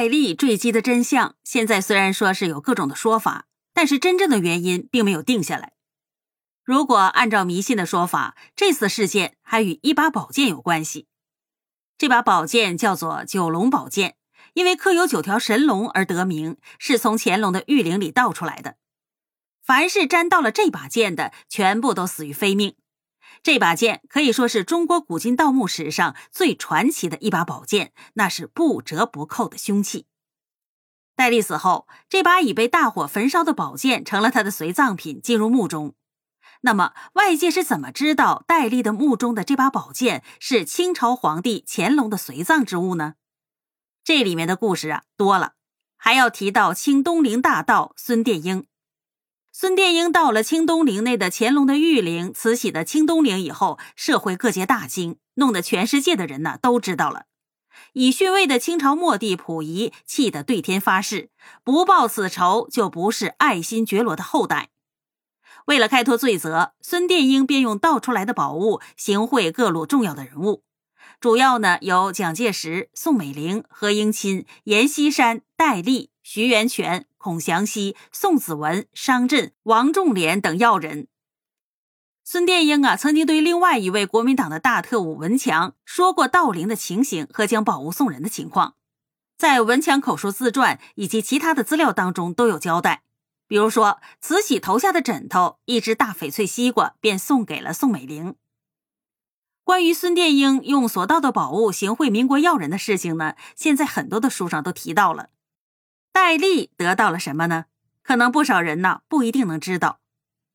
戴笠坠机的真相，现在虽然说是有各种的说法，但是真正的原因并没有定下来。如果按照迷信的说法，这次事件还与一把宝剑有关系。这把宝剑叫做九龙宝剑，因为刻有九条神龙而得名，是从乾隆的御陵里盗出来的。凡是沾到了这把剑的，全部都死于非命。这把剑可以说是中国古今盗墓史上最传奇的一把宝剑，那是不折不扣的凶器。戴笠死后，这把已被大火焚烧的宝剑成了他的随葬品，进入墓中。那么，外界是怎么知道戴笠的墓中的这把宝剑是清朝皇帝乾隆的随葬之物呢？这里面的故事啊多了，还要提到清东陵大盗孙殿英。孙殿英到了清东陵内的乾隆的御陵，慈禧的清东陵以后，社会各界大惊，弄得全世界的人呢都知道了。已逊位的清朝末帝溥仪气得对天发誓，不报此仇就不是爱新觉罗的后代。为了开脱罪责，孙殿英便用盗出来的宝物行贿各路重要的人物，主要呢有蒋介石、宋美龄、何应钦、阎锡山、戴笠、徐源泉。孔祥熙、宋子文、商震、王仲廉等要人。孙殿英啊，曾经对另外一位国民党的大特务文强说过盗陵的情形和将宝物送人的情况，在文强口述自传以及其他的资料当中都有交代。比如说，慈禧投下的枕头、一只大翡翠西瓜，便送给了宋美龄。关于孙殿英用所盗的宝物行贿民国要人的事情呢，现在很多的书上都提到了。戴笠得到了什么呢？可能不少人呢不一定能知道。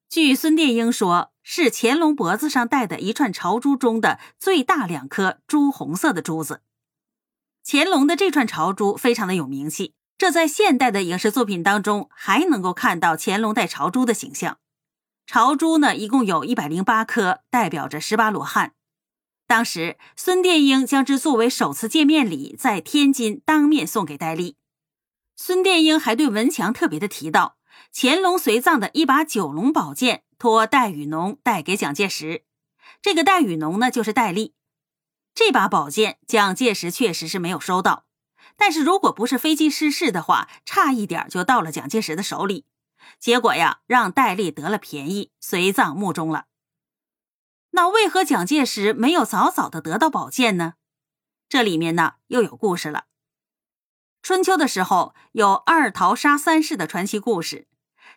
据孙殿英说，是乾隆脖子上戴的一串朝珠中的最大两颗朱红色的珠子。乾隆的这串朝珠非常的有名气，这在现代的影视作品当中还能够看到乾隆戴朝珠的形象。朝珠呢一共有一百零八颗，代表着十八罗汉。当时孙殿英将之作为首次见面礼，在天津当面送给戴笠。孙殿英还对文强特别的提到，乾隆随葬的一把九龙宝剑托戴雨农带给蒋介石，这个戴雨农呢就是戴笠。这把宝剑蒋介石确实是没有收到，但是如果不是飞机失事的话，差一点就到了蒋介石的手里。结果呀，让戴笠得了便宜，随葬墓中了。那为何蒋介石没有早早的得到宝剑呢？这里面呢又有故事了。春秋的时候，有二桃杀三士的传奇故事。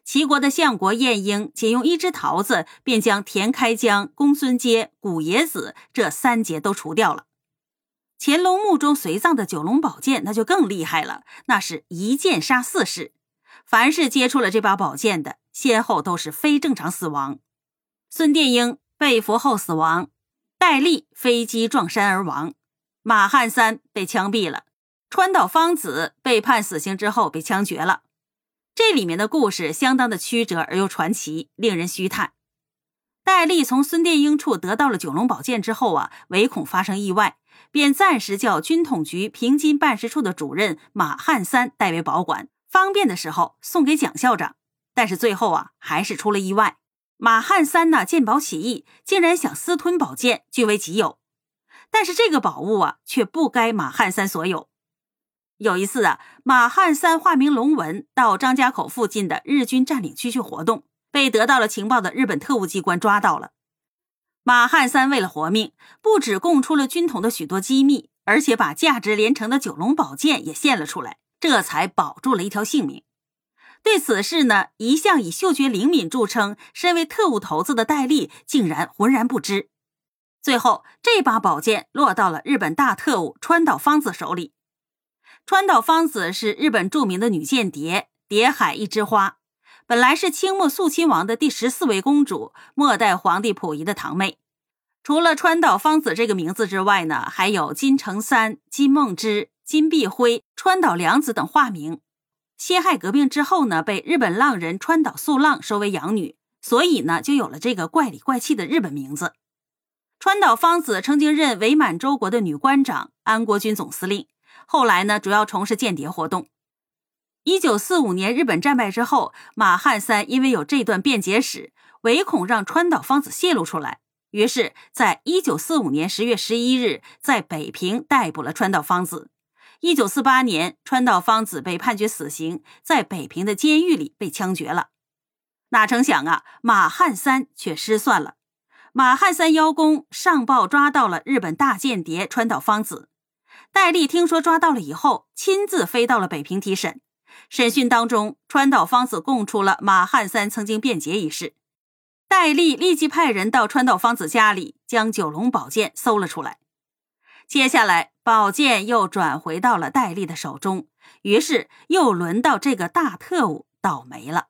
齐国的相国晏婴仅用一只桃子，便将田开疆、公孙接、古冶子这三杰都除掉了。乾隆墓中随葬的九龙宝剑，那就更厉害了，那是一剑杀四士。凡是接触了这把宝剑的，先后都是非正常死亡。孙殿英被俘后死亡，戴笠飞机撞山而亡，马汉三被枪毙了。川岛芳子被判死刑之后被枪决了，这里面的故事相当的曲折而又传奇，令人虚叹。戴笠从孙殿英处得到了九龙宝剑之后啊，唯恐发生意外，便暂时叫军统局平津办事处的主任马汉三代为保管，方便的时候送给蒋校长。但是最后啊，还是出了意外。马汉三呢见宝起义，竟然想私吞宝剑据为己有，但是这个宝物啊，却不该马汉三所有。有一次啊，马汉三化名龙文到张家口附近的日军占领区去活动，被得到了情报的日本特务机关抓到了。马汉三为了活命，不止供出了军统的许多机密，而且把价值连城的九龙宝剑也献了出来，这才保住了一条性命。对此事呢，一向以嗅觉灵敏著称、身为特务头子的戴笠竟然浑然不知。最后，这把宝剑落到了日本大特务川岛芳子手里。川岛芳子是日本著名的女间谍，谍海一枝花，本来是清末肃亲王的第十四位公主，末代皇帝溥仪的堂妹。除了川岛芳子这个名字之外呢，还有金城三、金梦之、金碧辉、川岛良子等化名。辛亥革命之后呢，被日本浪人川岛素浪收为养女，所以呢，就有了这个怪里怪气的日本名字。川岛芳子曾经任伪满洲国的女官长、安国军总司令。后来呢，主要从事间谍活动。一九四五年日本战败之后，马汉三因为有这段辩解史，唯恐让川岛芳子泄露出来，于是，在一九四五年十月十一日，在北平逮捕了川岛芳子，一九四八年，川岛芳子被判决死刑，在北平的监狱里被枪决了。哪成想啊，马汉三却失算了。马汉三邀功，上报抓到了日本大间谍川岛芳子。戴笠听说抓到了以后，亲自飞到了北平提审。审讯当中，川岛芳子供出了马汉三曾经辩解一事。戴笠立即派人到川岛芳子家里，将九龙宝剑搜了出来。接下来，宝剑又转回到了戴笠的手中，于是又轮到这个大特务倒霉了。